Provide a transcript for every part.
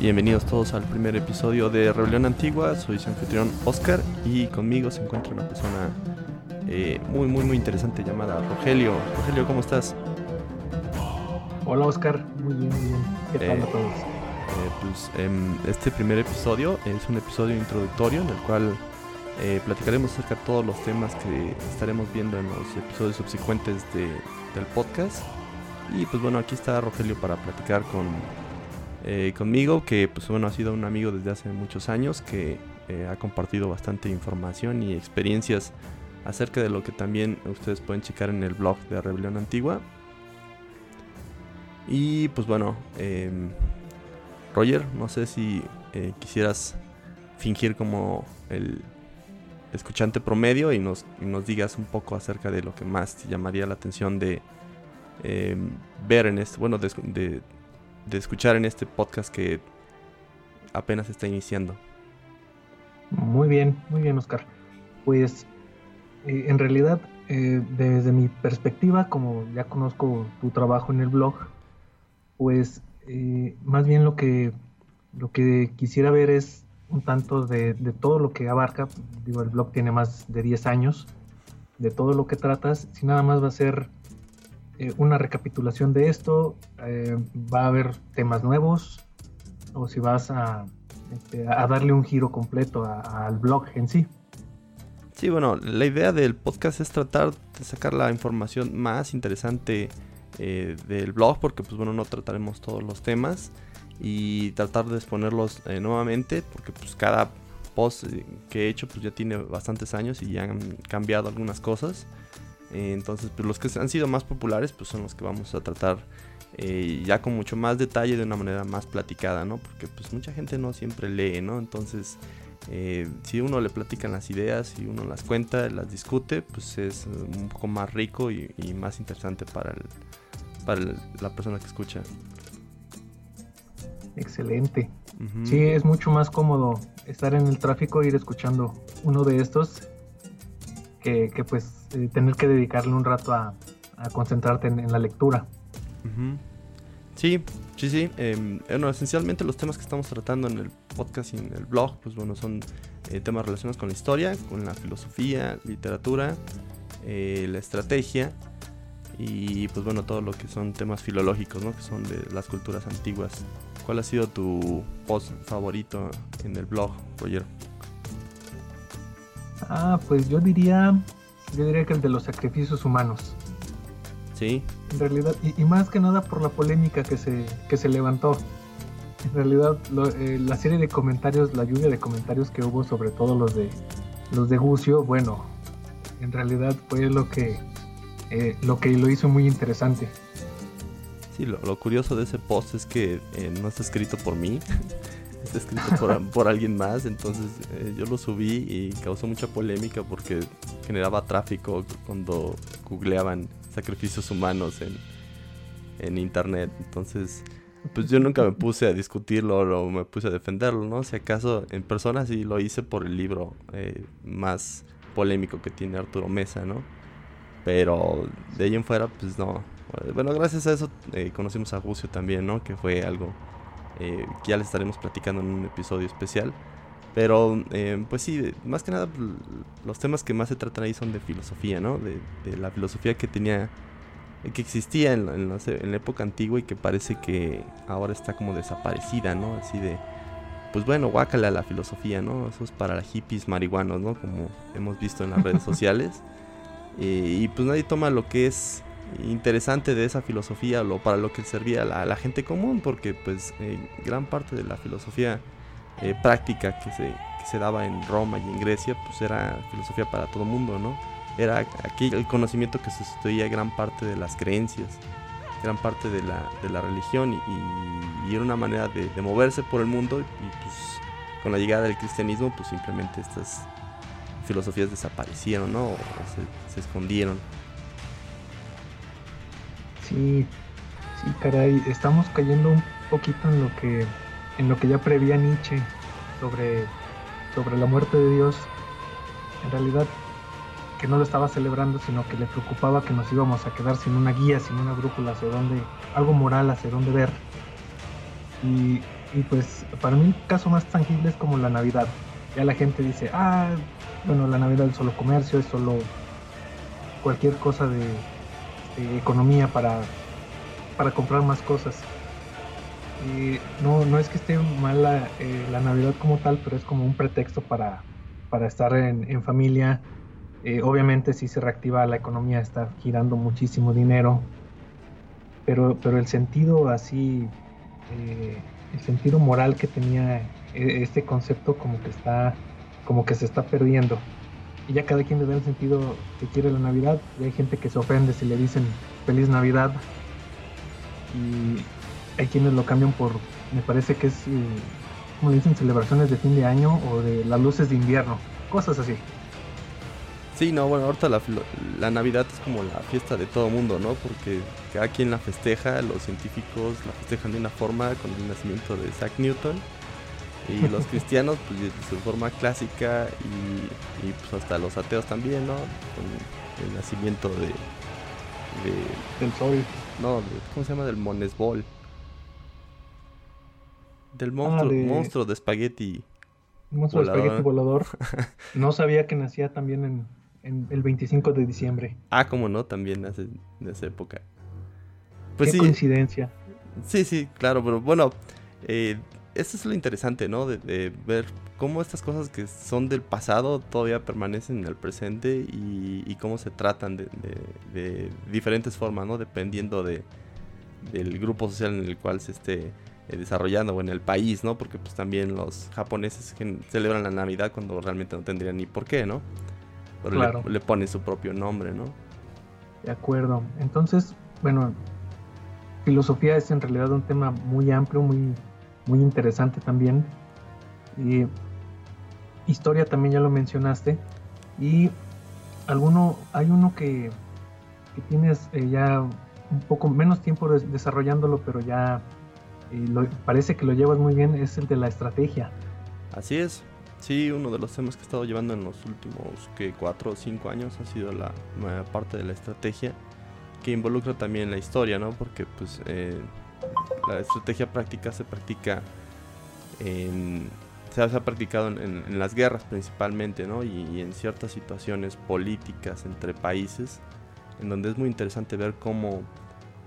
Bienvenidos todos al primer episodio de Rebelión Antigua. Soy su anfitrión Oscar y conmigo se encuentra una persona eh, muy, muy, muy interesante llamada Rogelio. Rogelio, ¿cómo estás? Hola Oscar, muy bien, muy bien. ¿Qué tal Eh, a todos? Eh, pues em, este primer episodio es un episodio introductorio en el cual eh, platicaremos acerca de todos los temas que estaremos viendo en los episodios subsecuentes de- del podcast. Y pues bueno, aquí está Rogelio para platicar con, eh, conmigo, que pues bueno, ha sido un amigo desde hace muchos años, que eh, ha compartido bastante información y experiencias acerca de lo que también ustedes pueden checar en el blog de Rebelión Antigua. Y pues bueno, em, Roger, no sé si eh, quisieras fingir como el escuchante promedio y nos, y nos digas un poco acerca de lo que más te llamaría la atención de eh, ver en este, bueno, de- de escuchar en este podcast que apenas está iniciando. Muy bien, muy bien Oscar. Pues eh, en realidad, eh, desde mi perspectiva, como ya conozco tu trabajo en el blog, pues eh, más bien lo que, lo que quisiera ver es un tanto de, de todo lo que abarca. Digo, el blog tiene más de 10 años, de todo lo que tratas. Si nada más va a ser eh, una recapitulación de esto, eh, va a haber temas nuevos, o si vas a, este, a darle un giro completo al blog en sí. Sí, bueno, la idea del podcast es tratar de sacar la información más interesante eh, del blog, porque pues bueno, no trataremos todos los temas y tratar de exponerlos eh, nuevamente, porque pues cada post eh, que he hecho pues ya tiene bastantes años y ya han cambiado algunas cosas. Eh, entonces, pues los que han sido más populares pues son los que vamos a tratar eh, ya con mucho más detalle de una manera más platicada, ¿no? Porque pues mucha gente no siempre lee, ¿no? Entonces, eh, si uno le platican las ideas y uno las cuenta, las discute, pues es un poco más rico y, y más interesante para, el, para el- la persona que escucha. Excelente. Sí, es mucho más cómodo estar en el tráfico e ir escuchando uno de estos que, que, pues eh, tener que dedicarle un rato a, a concentrarte en, en la lectura. Sí, sí, sí. em, bueno, esencialmente los temas que estamos tratando en el podcast y en el blog, pues bueno, son eh, temas relacionados con la historia, con la filosofía, literatura, eh, la estrategia y pues bueno, todo lo que son temas filológicos, ¿no? Que son de las culturas antiguas. ¿Cuál ha sido tu post favorito en el blog, Roger? Ah, pues yo diría, yo diría que el de los sacrificios humanos. Sí, En realidad, y, y más que nada por la polémica que se, que se levantó. En realidad, lo- eh, la serie de comentarios, la lluvia de comentarios que hubo, sobre todo los de los de Gucio, bueno, en realidad fue lo que eh, lo que lo hizo muy interesante. Sí, lo, lo curioso de ese post es que eh, no está escrito por mí, está escrito por, por alguien más, entonces eh, yo lo subí y causó mucha polémica porque generaba tráfico cuando googleaban sacrificios humanos en, en internet, entonces pues yo nunca me puse a discutirlo o me puse a defenderlo, ¿no? Si acaso en persona sí lo hice por el libro eh, más polémico que tiene Arturo Mesa, ¿no? Pero de ahí en fuera, pues no. Bueno, gracias a eso eh, conocimos a Gucio también, ¿no? Que fue algo eh, que ya les estaremos platicando en un episodio especial. Pero, eh, pues sí, más que nada, l- los temas que más se tratan ahí son de filosofía, ¿no? De, de la filosofía que tenía, que existía en, la- en la, en la época antigua y que parece que ahora está como desaparecida, ¿no? Así de, pues bueno, guácala la filosofía, ¿no? Eso es para hippies marihuanos, ¿no? Como hemos visto en las redes sociales. Eh, y pues nadie toma lo que es interesante de esa filosofía o para lo que servía a la, a la gente común, porque pues eh, gran parte de la filosofía eh, práctica que se, se daba en Roma y en Grecia, pues era filosofía para todo mundo, ¿no? Era aquí el conocimiento que sustituía gran parte de las creencias, gran parte de la, de la religión y, era una manera de, moverse por el mundo y pues con la llegada del cristianismo pues simplemente estas filosofías desaparecieron, ¿no? O se, se escondieron. Sí, sí, caray, estamos cayendo un poquito en lo que en lo que ya prevía Nietzsche sobre, sobre la muerte de Dios. En realidad que no lo estaba celebrando, sino que le preocupaba que nos íbamos a quedar sin una guía, sin una brújula hacia dónde, algo moral hacia dónde ver. Y, y pues para mí el caso más tangible es como la Navidad. Ya la gente dice, ah, bueno, la Navidad es solo comercio, es solo cualquier cosa de, economía para, para comprar más cosas. No, no es que esté mal la, eh, la, Navidad como tal, pero es como un pretexto para, para estar en, familia, eh, obviamente si se reactiva la economía, está girando muchísimo dinero, pero, pero el sentido así, eh, el sentido moral que tenía este concepto como que está, como que se está perdiendo. Y ya cada quien le da el sentido que quiere la Navidad. Hay gente que se ofende si le dicen feliz Navidad. Hay quienes lo cambian por, me parece que es, como dicen, celebraciones de fin de año o de las luces de invierno, cosas así. Sí, no, bueno, ahorita la, Navidad es como la fiesta de todo mundo, ¿no? Porque cada quien la festeja, los científicos la festejan de una forma con el nacimiento de Isaac Newton y los cristianos pues de su forma clásica y, pues hasta los ateos también, ¿no? Con el nacimiento de... del sol. No, ¿cómo se llama? Del Monesbol. Del monstruo, ah, monstruo de espagueti. Monstruo de espagueti volador. No sabía que nacía también en, en el 25 de diciembre. Ah, como no, también hace, en esa época. Pues Qué coincidencia. Sí, sí, claro, pero bueno, eh, esto es lo interesante, ¿no? De, ver cómo estas cosas que son del pasado todavía permanecen en el presente y, cómo se tratan de, diferentes formas, ¿no? Dependiendo de, del grupo social en el cual se esté eh, desarrollando o en el país, ¿no? Porque pues también los japoneses celebran la Navidad cuando realmente no tendrían ni por qué, ¿no? Pero le, pone su propio nombre, ¿no? De acuerdo. Entonces, bueno, filosofía es en realidad un tema muy amplio, muy, muy interesante también. Y historia también ya lo mencionaste. Y alguno, hay uno que, que tienes eh, ya un poco menos tiempo desarrollándolo, pero ya eh, parece que lo llevas muy bien, es el de la estrategia. Así es. Sí, uno de los temas que he estado llevando en los últimos que cuatro o cinco años ha sido la, parte de la estrategia que involucra también la historia, ¿no? Porque pues eh, la estrategia práctica se practica en, se, ha, practicado en, las guerras principalmente, ¿no? Y, en ciertas situaciones políticas entre países, en donde es muy interesante ver cómo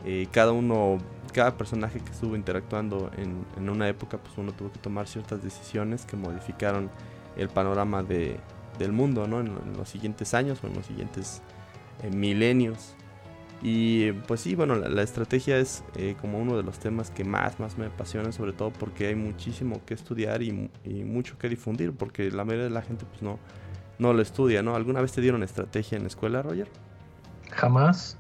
eh, cada uno, cada personaje que estuvo interactuando en, en, una época, pues uno tuvo que tomar ciertas decisiones que modificaron el panorama de, del mundo, ¿no? En, los siguientes años o en los siguientes eh, milenios. Y pues sí, bueno, la, estrategia es eh, como uno de los temas que más, más me apasiona, sobre todo porque hay muchísimo que estudiar y, y, mucho que difundir, porque la mayoría de la gente pues no, no lo estudia, ¿no? ¿Alguna vez te dieron estrategia en la escuela, Roger? Jamás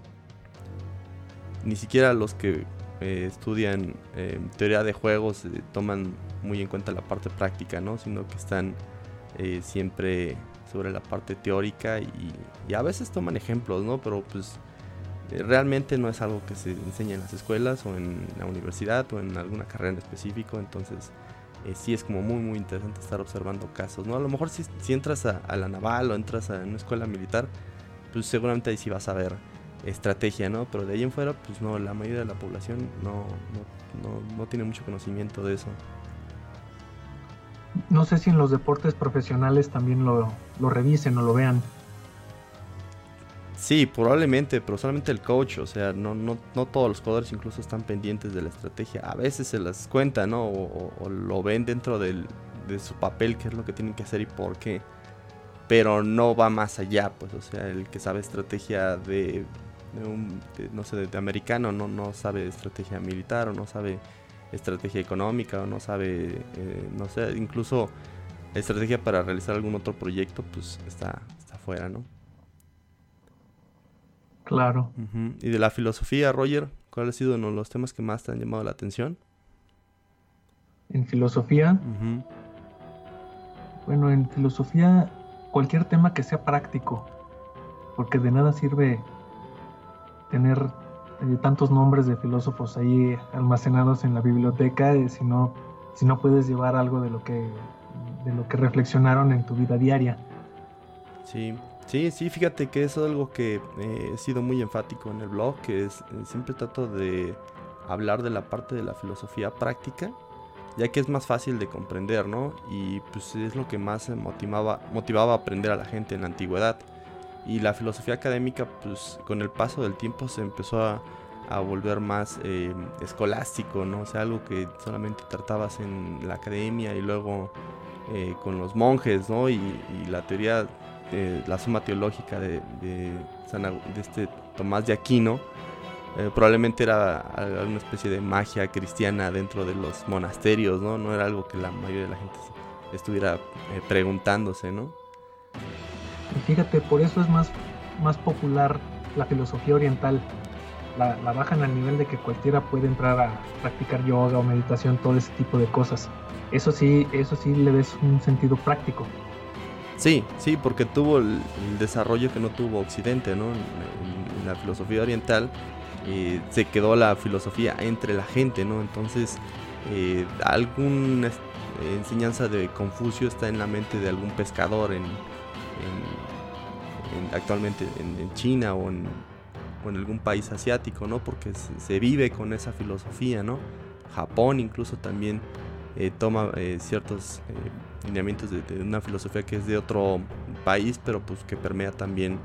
ni siquiera los que eh, estudian eh, teoría de juegos eh, toman muy en cuenta la parte práctica, ¿no? Sino que están siempre sobre la parte teórica y, a veces toman ejemplos, ¿no? Pero pues realmente no es algo que se enseña en las escuelas o en la universidad o en alguna carrera en específico, entonces sí es como muy muy interesante estar observando casos, ¿no? A lo mejor si, entras a, a, la naval o entras a una escuela militar, pues seguramente ahí sí vas a ver estrategia, ¿no? Pero de ahí en fuera, pues no, la mayoría de la población no, no, tiene mucho conocimiento de eso. No sé si en los deportes profesionales también lo, lo revisen o lo vean. Sí, probablemente, pero solamente el coach, o sea, no, no, no todos los jugadores incluso están pendientes de la estrategia. A veces se las cuenta, ¿no? O, lo ven dentro del, de su papel, qué es lo que tienen que hacer y por qué. Pero no va más allá, pues, o sea, el que sabe estrategia de un, no sé, de, americano no, no sabe estrategia militar o no sabe estrategia económica o no sabe, eh, no sé, incluso estrategia para realizar algún otro proyecto, pues está, está fuera, ¿no? Claro. Y de la filosofía, Roger, ¿cuál ha sido uno de los temas que más te han llamado la atención? En filosofía, bueno, en filosofía, cualquier tema que sea práctico, porque de nada sirve tener eh, tantos nombres de filósofos ahí almacenados en la biblioteca eh, si, no, si no puedes llevar algo de lo que de lo que reflexionaron en tu vida diaria. Sí, sí, sí, fíjate que es algo que eh, he sido muy enfático en el blog, que es siempre trato de hablar de la parte de la filosofía práctica, ya que es más fácil de comprender, ¿no? Y pues es lo que más motivaba, motivaba a aprender a la gente en la antigüedad. Y la filosofía académica, pues con el paso del tiempo se empezó a, volver más eh, escolástico, ¿no? O sea, algo que solamente tratabas en la academia y luego eh, con los monjes, ¿no? Y, la teoría, de la suma teológica de, de, este Tomás de Aquino, eh, probablemente era alguna especie de magia cristiana dentro de los monasterios, ¿no? No era algo que la mayoría de la gente estuviera preguntándose, ¿no? Y fíjate, por eso es más, más popular la filosofía oriental. La, bajan al nivel de que cualquiera puede entrar a practicar yoga o meditación, todo ese tipo de cosas. Eso sí, eso sí le ves un sentido práctico. Sí, sí, porque tuvo el, desarrollo que no tuvo Occidente, ¿no? En, la filosofía oriental se quedó la filosofía entre la gente, ¿no? Entonces, eh, alguna enseñanza de Confucio está en la mente de algún pescador actualmente en, China o en, algún país asiático, ¿no? Porque se, vive con esa filosofía, ¿no? Japón incluso también eh, toma eh, ciertos eh, lineamientos de, una filosofía que es de otro país, pero pues que permea también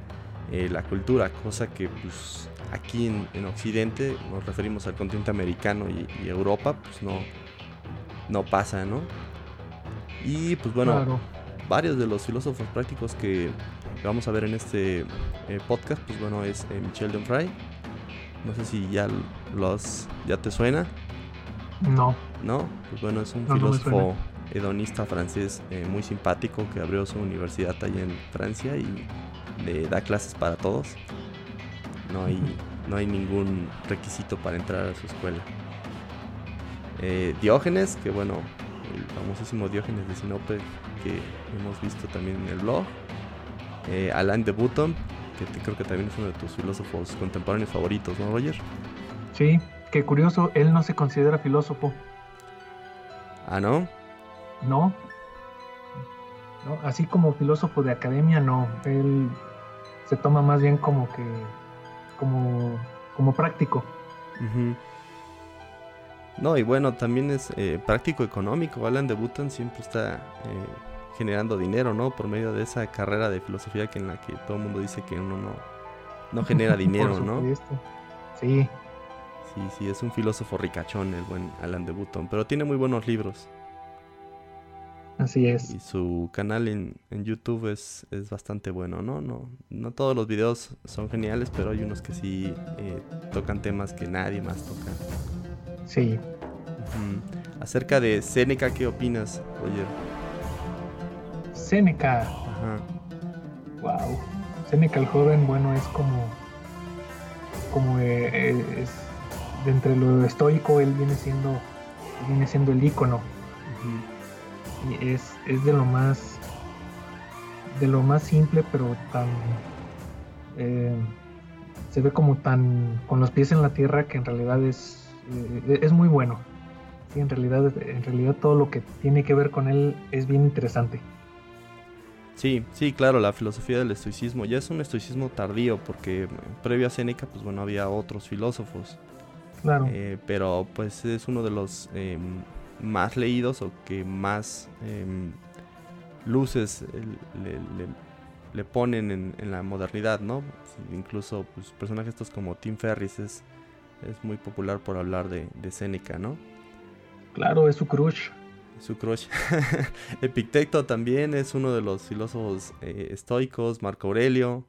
la cultura, cosa que pues aquí en, Occidente nos referimos al continente americano y, Europa, pues no, no pasa, ¿no? Y pues bueno, varios de los filósofos prácticos que vamos a ver en este eh, podcast, pues bueno, es eh, Michel Donfray. No sé si ya los ya te suena. No. No, pues bueno, es un filósofo hedonista francés eh, muy simpático que abrió su universidad allá en Francia y le da clases para todos. No hay, no hay ningún requisito para entrar a su escuela. Diógenes, que bueno, el famosísimo Diógenes de Sinope que hemos visto también en el blog. Eh, Alain de Botton, que creo que también es uno de tus filósofos contemporáneos favoritos, ¿no, Roger? Sí, qué curioso, él no se considera filósofo. ¿Ah, no? No. no así como filósofo de academia, no. Él se toma más bien como que. como, como práctico. No, y bueno, también es eh, práctico económico. Alan de Button siempre está eh, generando dinero, ¿no? Por medio de esa carrera de filosofía que en la que todo el mundo dice que uno no, no genera dinero, ¿no? Sí. Sí, sí, es un filósofo ricachón el buen Alan de Button, pero tiene muy buenos libros. Así es. Y su canal en, YouTube es, es, bastante bueno, ¿no? ¿no? No todos los videos son geniales, pero hay unos que sí eh, tocan temas que nadie más toca. Sí. Acerca de Seneca, ¿qué opinas, Roger? Seneca. Ajá. Wow. Seneca el joven, bueno, es como. como eh, es, de entre lo estoico, él viene siendo. viene siendo el ícono. Y es, es de lo más. de lo más simple, pero tan. Eh, se ve como tan. con los pies en la tierra que en realidad es eh, es muy bueno. Sí, en realidad, en realidad todo lo que tiene que ver con él es bien interesante. Sí, sí, claro, la filosofía del estoicismo ya es un estoicismo tardío porque previo a Séneca, pues bueno, había otros filósofos. Claro. Eh, pero pues es uno de los em, más leídos o que más em, luces le, ponen en, la modernidad, ¿no? Incluso pues, personajes estos como Tim Ferris es es muy popular por hablar de, de Séneca, ¿no? Claro, es su crush. Su crush. Epicteto también es uno de los filósofos eh, estoicos, Marco Aurelio.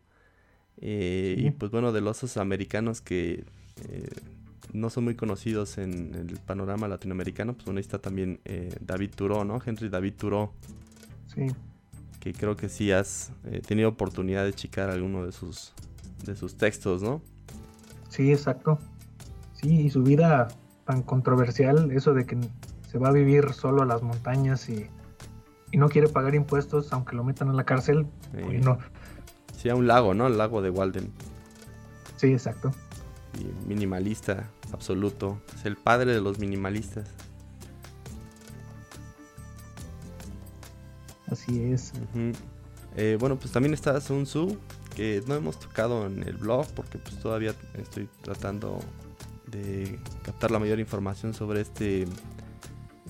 Eh, y pues bueno, de los americanos que eh, no son muy conocidos en el panorama latinoamericano, pues bueno, ahí está también David Thoreau, ¿no? Henry David Thoreau. Sí. Que creo que sí has tenido oportunidad de checar alguno de sus, de sus textos, ¿no? Sí, exacto. Sí, y su vida tan controversial, eso de que se va a vivir solo a las montañas y, y no quiere pagar impuestos aunque lo metan a la cárcel. no Sí, a un lago, ¿no? El lago de Walden. Sí, exacto. Y minimalista, absoluto. Es el padre de los minimalistas. Así es. Eh, bueno, pues también está Sun Tzu, que no hemos tocado en el blog porque pues todavía estoy tratando de captar la mayor información sobre este.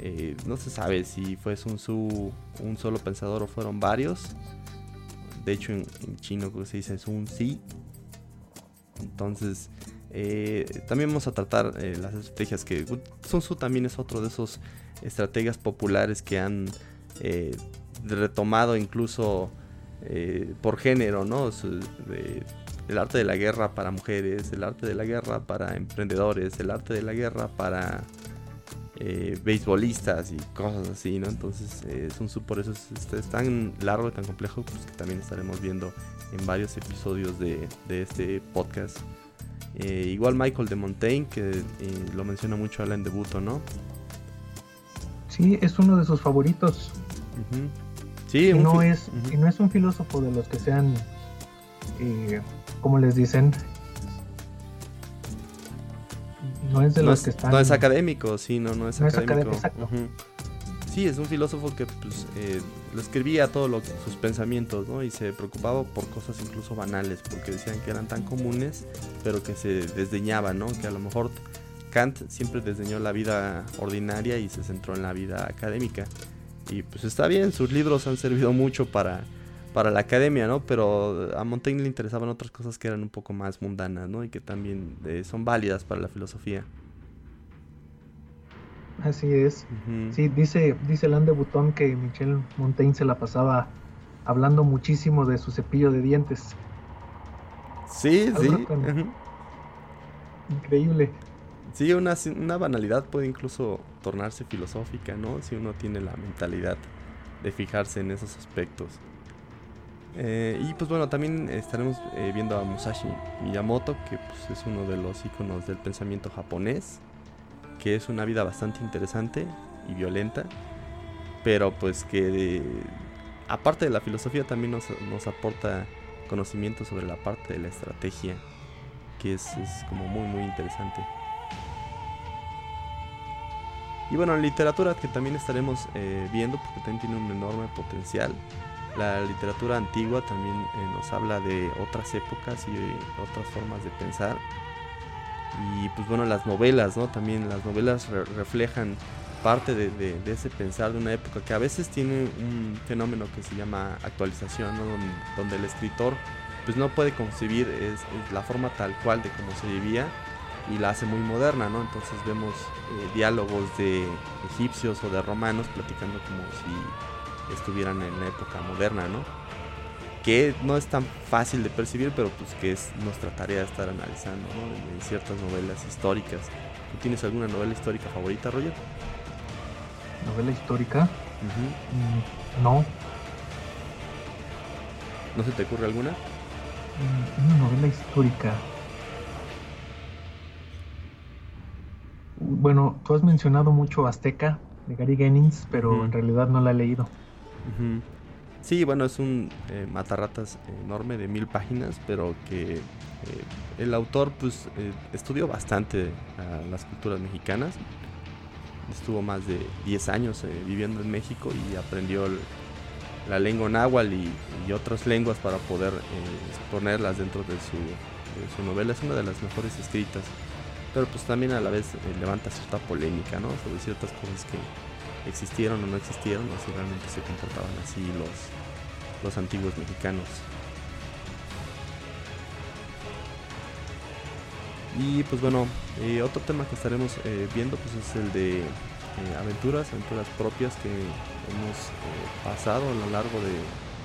Eh, no se sabe si fue Sun Tzu un solo pensador o fueron varios. De hecho, en, chino se dice Sun Tzu. Entonces, eh, también vamos a tratar las estrategias que Sun Tzu también es otro de esos estrategias populares que han retomado incluso eh, por género, ¿no? El arte de la guerra para mujeres, el arte de la guerra para emprendedores, el arte de la guerra para eh, beisbolistas y cosas así, ¿no? Entonces eh, es un por eso es, tan largo y tan complejo pues, que también estaremos viendo en varios episodios de, este podcast. igual Michael de Montaigne, que lo menciona mucho Alan de Buto, ¿no? Sí, es uno de sus favoritos. Sí, y no, es, y no es un filósofo de los que sean, eh, como les dicen, no es de los que están... No es académico, sí, no, no es académico. Sí, es un filósofo que pues, eh, lo escribía todo lo sus pensamientos, ¿no? Y se preocupaba por cosas incluso banales, porque decían que eran tan comunes, pero que se desdeñaban, ¿no? Que a lo mejor Kant siempre desdeñó la vida ordinaria y se centró en la vida académica. Y pues está bien, sus libros han servido mucho para, para la academia, ¿no? Pero a Montaigne le interesaban otras cosas que eran un poco más mundanas, ¿no? Y que también eh, son válidas para la filosofía. Así es. Sí, dice, dice Lande Butón que Michel Montaigne se la pasaba hablando muchísimo de su cepillo de dientes. Sí, sí. Increíble. Sí, una, una banalidad puede incluso tornarse filosófica, ¿no? Si uno tiene la mentalidad de fijarse en esos aspectos. Eh, y pues bueno, también estaremos eh, viendo a Musashi Miyamoto, que pues, es uno de los iconos del pensamiento japonés, que es una vida bastante interesante y violenta, pero pues que aparte de la filosofía también nos, nos, aporta conocimiento sobre la parte de la estrategia, que es, es como muy muy interesante. Y bueno, en literatura que también estaremos eh, viendo, porque también tiene un enorme potencial. La literatura antigua también eh, nos habla de otras épocas y otras formas de pensar. Y pues bueno, las novelas, ¿no? También las novelas reflejan parte de, ese pensar de una época que a veces tiene un fenómeno que se llama actualización, ¿no? donde, el escritor pues no puede concebir es, la forma tal cual de cómo se vivía y la hace muy moderna, ¿no? Entonces vemos eh, diálogos de egipcios o de romanos platicando como si estuvieran en la época moderna, ¿no? Que no es tan fácil de percibir, pero pues que es nuestra tarea estar analizando, ¿no? En, ciertas novelas históricas. ¿Tú tienes alguna novela histórica favorita, Roger? ¿Novela histórica? Mm, no. ¿No se te ocurre alguna? Mm, una novela histórica. Bueno, tú has mencionado mucho Azteca de Gary Gennings, pero en realidad no la he leído. Sí, bueno, es un eh, matarratas enorme de mil páginas, pero que eh, el autor pues eh, estudió bastante las culturas mexicanas. Estuvo más de 10 años viviendo en México y aprendió la lengua náhuatl y, y, otras lenguas para poder exponerlas dentro de su, su novela. Es una de las mejores escritas pero pues también a la vez eh, levanta cierta polémica, ¿no? Sobre ciertas cosas que existieron o no existieron, o si realmente se comportaban así los, los antiguos mexicanos. Y pues bueno, eh, otro tema que estaremos eh, viendo pues es el de aventuras, aventuras propias que hemos pasado a lo largo de,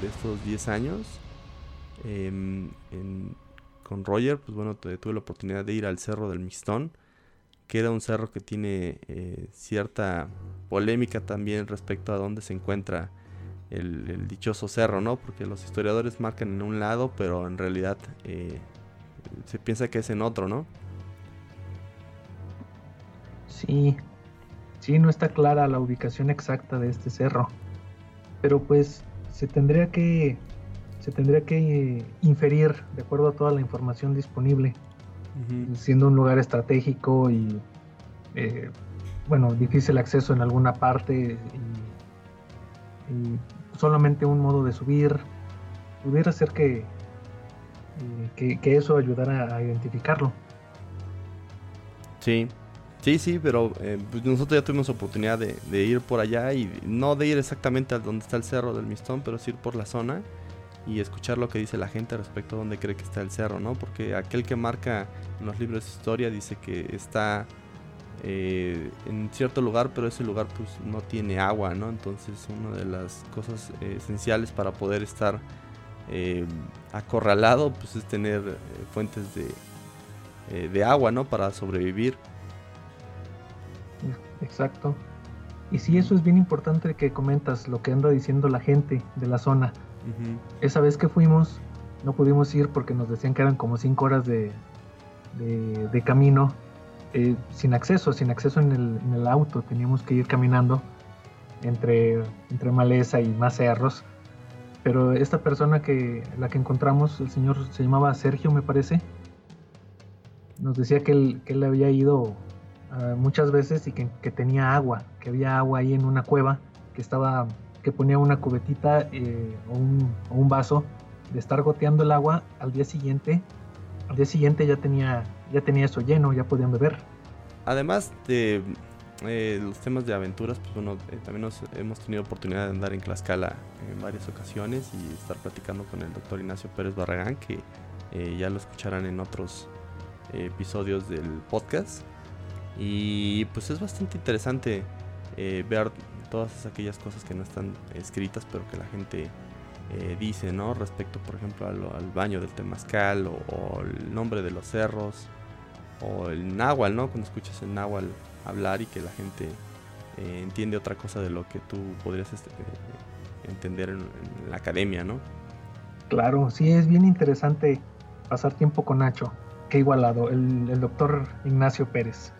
de estos 10 años. Em, con Roger, pues bueno, tuve la oportunidad de ir al Cerro del Mistón, que era un cerro que tiene eh, cierta polémica también respecto a dónde se encuentra el, dichoso cerro, ¿no? Porque los historiadores marcan en un lado, pero en realidad eh, se piensa que es en otro, ¿no? Sí, sí, no está clara la ubicación exacta de este cerro, pero pues se tendría que se tendría que inferir de acuerdo a toda la información disponible, siendo un lugar estratégico y eh, bueno difícil acceso en alguna parte y solamente un modo de subir, pudiera ser que, eh, que, eso ayudara a identificarlo. Sí, sí, sí, pero eh, pues nosotros ya tuvimos oportunidad de, ir por allá y no de ir exactamente a donde está el cerro del Mistón, pero sí ir por la zona y escuchar lo que dice la gente respecto a dónde cree que está el cerro, ¿no? Porque aquel que marca en los libros de historia dice que está eh, en cierto lugar, pero ese lugar pues no tiene agua, ¿no? Entonces una de las cosas eh, esenciales para poder estar eh, acorralado pues es tener fuentes de, de agua, ¿no? Para sobrevivir. Exacto. Y sí, eso es bien importante que comentas lo que anda diciendo la gente de la zona. Esa vez que fuimos, no pudimos ir porque nos decían que eran como 5 horas de, de, camino eh, sin acceso, sin acceso en el, auto, teníamos que ir caminando entre, entre maleza y más cerros. Pero esta persona que la que encontramos, el señor se llamaba Sergio, me parece, nos decía que él, que él había ido ah, muchas veces y que, tenía agua, que había agua ahí en una cueva, que estaba, que ponía una cubetita eh, o, un, o, un, vaso de estar goteando el agua al día siguiente. Al día siguiente ya tenía ya tenía eso lleno, ya podían beber. Además de eh, los temas de aventuras, pues bueno, eh, también nos, hemos tenido oportunidad de andar en Tlaxcala en varias ocasiones y estar platicando con el doctor Ignacio Pérez Barragán, que eh, ya lo escucharán en otros episodios del podcast. Y pues es bastante interesante ver todas aquellas cosas que no están escritas, pero que la gente dice, ¿no? Respecto, por ejemplo, al, baño del Temazcal o, el nombre de los cerros o el náhuatl, ¿no? Cuando escuchas el náhuatl hablar y que la gente eh, entiende otra cosa de lo que tú podrías este, eh, entender en, la academia, ¿no? Claro, sí, es bien interesante pasar tiempo con Nacho. Qué igualado, el, el doctor Ignacio Pérez.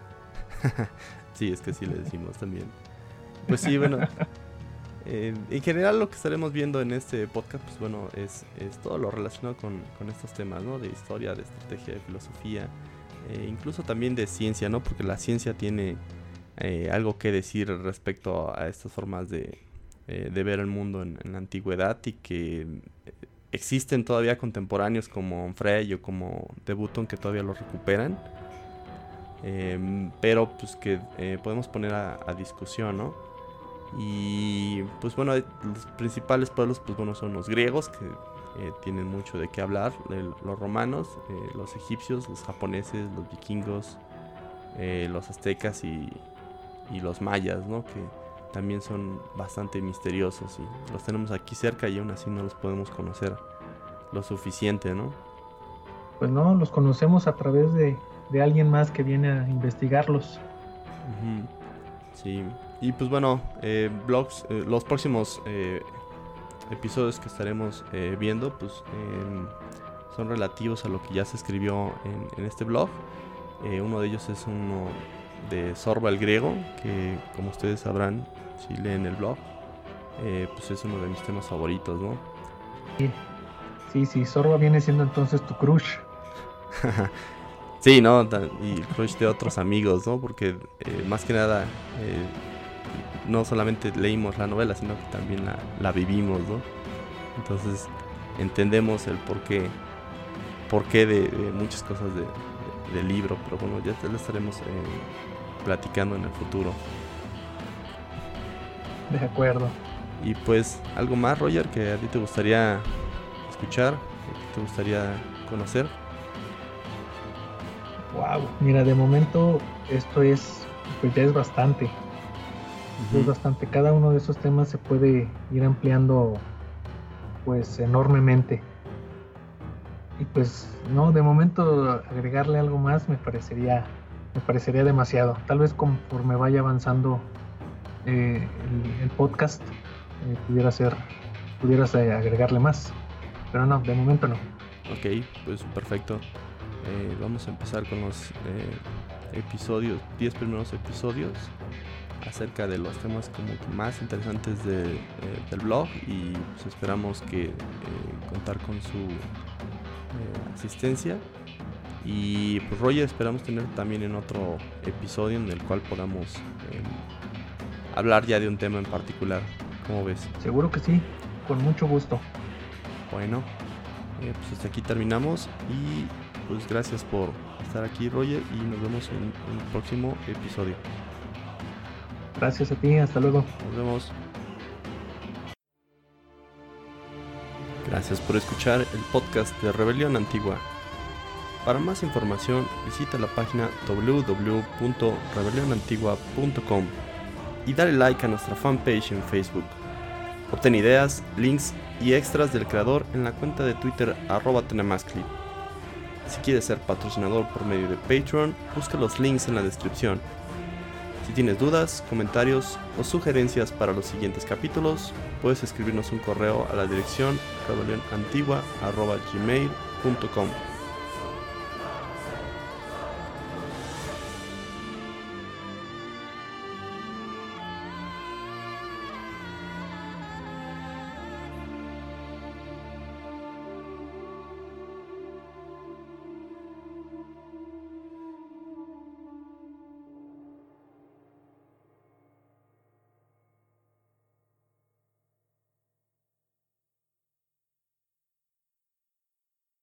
sí, es que sí le decimos también. Pues sí, bueno. Eh, en general lo que estaremos viendo en este podcast, pues bueno, es, es todo lo relacionado con, con, estos temas, ¿no? De historia, de estrategia, de filosofía, eh, incluso también de ciencia, ¿no? Porque la ciencia tiene eh, algo que decir respecto a estas formas de, eh, ver el mundo en, la antigüedad y que existen todavía contemporáneos como Frey o como De Button que todavía lo recuperan. Em, pero pues que podemos poner a, discusión, ¿no? Y pues bueno, los principales pueblos pues bueno son los griegos que eh, tienen mucho de qué hablar. los romanos, eh, los egipcios, los japoneses, los vikingos, eh, los aztecas y, los mayas, ¿no? Que también son bastante misteriosos y los tenemos aquí cerca y aún así no los podemos conocer lo suficiente, ¿no? Pues no, los conocemos a través de, alguien más que viene a investigarlos. Sí, y pues bueno, blogs, los próximos episodios que estaremos eh, viendo pues son relativos a lo que ya se escribió en, este blog. Eh, uno de ellos es uno de Sorba el griego, que como ustedes sabrán si leen el blog, eh, pues es uno de mis temas favoritos, ¿no? Sí, sí, Sorba viene siendo entonces tu crush. sí, ¿no? Y crush de otros amigos, ¿no? Porque más que nada no solamente leímos la novela, sino que también la, vivimos, ¿no? Entonces entendemos el porqué, porqué de, muchas cosas del libro, pero bueno, ya te lo estaremos eh, platicando en el futuro. De acuerdo. Y pues, algo más, Roger, que a ti te gustaría escuchar, que te gustaría conocer. Wow, mira, de momento esto es, pues ya es bastante es bastante. Cada uno de esos temas se puede ir ampliando pues enormemente. Y pues no, de momento agregarle algo más me parecería me parecería demasiado. Tal vez conforme vaya avanzando eh, el, podcast eh, pudiera ser pudieras eh, agregarle más. Pero no, de momento no. Ok, pues perfecto. Eh, vamos a empezar con los episodios, 10 primeros episodios acerca de los temas como más interesantes del blog y pues esperamos que contar con su asistencia y pues Roger esperamos tener también en otro episodio en el cual podamos em, hablar ya de un tema en particular. ¿Cómo ves? Seguro que sí, con mucho gusto. Bueno, eh, pues hasta aquí terminamos y pues gracias por estar aquí Roger y nos vemos en el próximo episodio. Gracias a ti, hasta luego. Nos vemos. Gracias por escuchar el podcast de Rebelión Antigua. Para más información visita la página www.rebelionantigua.com y dale like a nuestra fanpage en Facebook. Obtén ideas, links y extras del creador en la cuenta de Twitter arroba. Si quieres ser patrocinador por medio de Patreon, busca los links en la descripción. Si tienes dudas, comentarios o sugerencias para los siguientes capítulos, puedes escribirnos un correo a la dirección rebelionantigua.gmail.com.